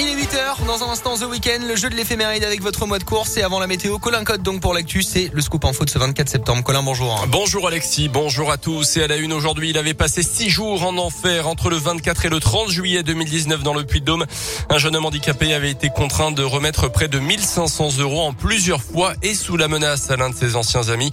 Il est 8h, dans un instant The Weekend, le jeu de l'éphéméride avec votre mois de course et avant la météo, Colin Code donc pour l'actu, c'est le scoop info de ce 24 septembre. Colin, bonjour. Bonjour Alexis, bonjour à tous. Et à la une aujourd'hui, il avait passé six jours en enfer entre le 24 et le 30 juillet 2019 dans le Puy-de-Dôme. Un jeune homme handicapé avait été contraint de remettre près de 1500 euros en plusieurs fois et sous la menace à l'un de ses anciens amis.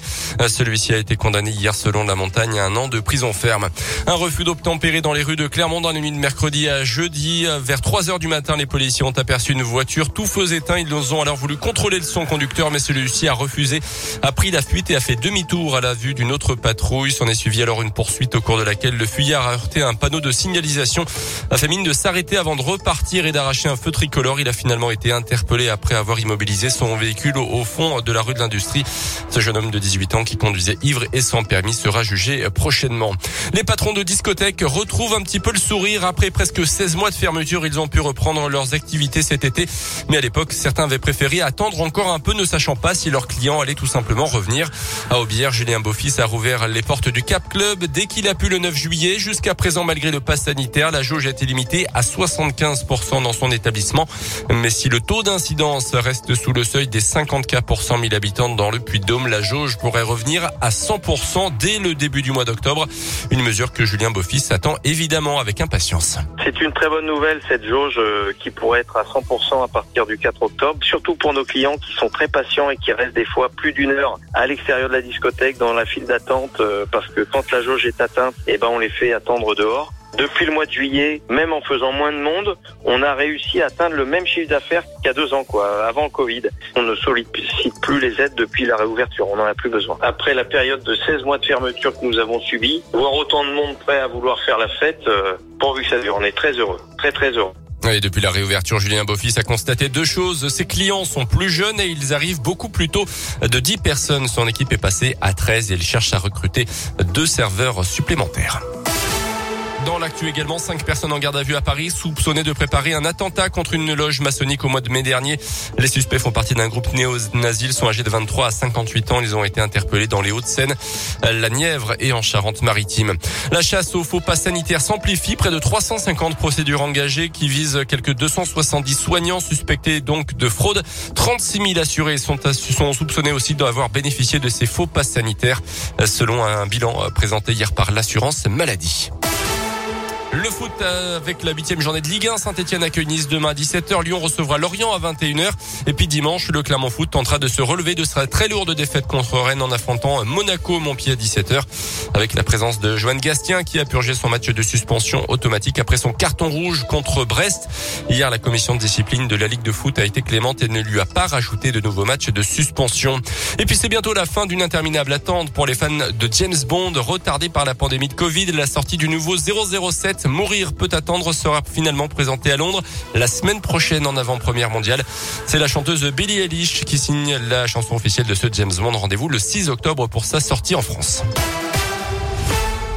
Celui-ci a été condamné hier selon la montagne à un an de prison ferme. Un refus d'obtempérer dans les rues de Clermont dans la nuit de mercredi à jeudi vers 3 heures du matin. Les policiers ont aperçu une voiture tout feu éteint. Ils ont alors voulu contrôler le son conducteur, mais celui-ci a refusé, a pris la fuite et a fait demi-tour à la vue d'une autre patrouille. S'en est suivi alors une poursuite au cours de laquelle le fuyard a heurté un panneau de signalisation, a fait mine de s'arrêter avant de repartir et d'arracher un feu tricolore. Il a finalement été interpellé après avoir immobilisé son véhicule au fond de la rue de l'Industrie. Ce jeune homme de 18 ans qui conduisait ivre et sans permis sera jugé prochainement. Les patrons de discothèques retrouvent un petit peu le sourire après presque 16 mois de fermeture. Ils ont pu reprendre leurs activités cet été. Mais à l'époque, certains avaient préféré attendre encore un peu, ne sachant pas si leurs clients allaient tout simplement revenir. À Aubière, Julien Beaufils a rouvert les portes du Cap Club dès qu'il a pu le 9 juillet. Jusqu'à présent, malgré le pass sanitaire, la jauge a été limitée à 75% dans son établissement. Mais si le taux d'incidence reste sous le seuil des 50 cas pour 100 000 habitants dans le Puy-de-Dôme, la jauge pourrait revenir à 100% dès le début du mois d'octobre. Une mesure que Julien Beaufils attend évidemment avec impatience. C'est une très bonne nouvelle, cette jauge euh, qui pourrait être à 100% à partir du 4 octobre, surtout pour nos clients qui sont très patients et qui restent des fois plus d'une heure à l'extérieur de la discothèque dans la file d'attente euh, parce que quand la jauge est atteinte, eh ben on les fait attendre dehors. Depuis le mois de juillet, même en faisant moins de monde, on a réussi à atteindre le même chiffre d'affaires qu'il y a deux ans, quoi, avant le Covid. On ne sollicite plus les aides depuis la réouverture, on n'en a plus besoin. Après la période de 16 mois de fermeture que nous avons subie, voir autant de monde prêt à vouloir faire la fête, euh, pourvu que ça dure, on est très heureux, très très heureux. Depuis la réouverture, Julien Beaufils a constaté deux choses. Ses clients sont plus jeunes et ils arrivent beaucoup plus tôt. De 10 personnes, son équipe est passée à 13 et il cherche à recruter deux serveurs supplémentaires. Dans l'actu également, cinq personnes en garde à vue à Paris soupçonnées de préparer un attentat contre une loge maçonnique au mois de mai dernier. Les suspects font partie d'un groupe néo-nazi. Ils sont âgés de 23 à 58 ans. Ils ont été interpellés dans les Hauts-de-Seine, la Nièvre et en Charente-Maritime. La chasse aux faux pas sanitaires s'amplifie. Près de 350 procédures engagées qui visent quelques 270 soignants suspectés donc de fraude. 36 000 assurés sont, sont soupçonnés aussi d'avoir bénéficié de ces faux passes sanitaires selon un bilan présenté hier par l'assurance maladie. Le foot avec la huitième journée de Ligue 1. Saint-Etienne accueille Nice demain à 17h. Lyon recevra Lorient à 21h. Et puis dimanche, le Clermont Foot tentera de se relever de sa très lourde défaite contre Rennes en affrontant Monaco, Montpied à 17h. Avec la présence de Joanne Gastien qui a purgé son match de suspension automatique après son carton rouge contre Brest. Hier, la commission de discipline de la Ligue de foot a été clémente et ne lui a pas rajouté de nouveaux matchs de suspension. Et puis c'est bientôt la fin d'une interminable attente pour les fans de James Bond retardés par la pandémie de Covid. La sortie du nouveau 007 Mourir peut attendre sera finalement présenté à Londres la semaine prochaine en avant-première mondiale. C'est la chanteuse Billie Eilish qui signe la chanson officielle de ce James Bond. Rendez-vous le 6 octobre pour sa sortie en France.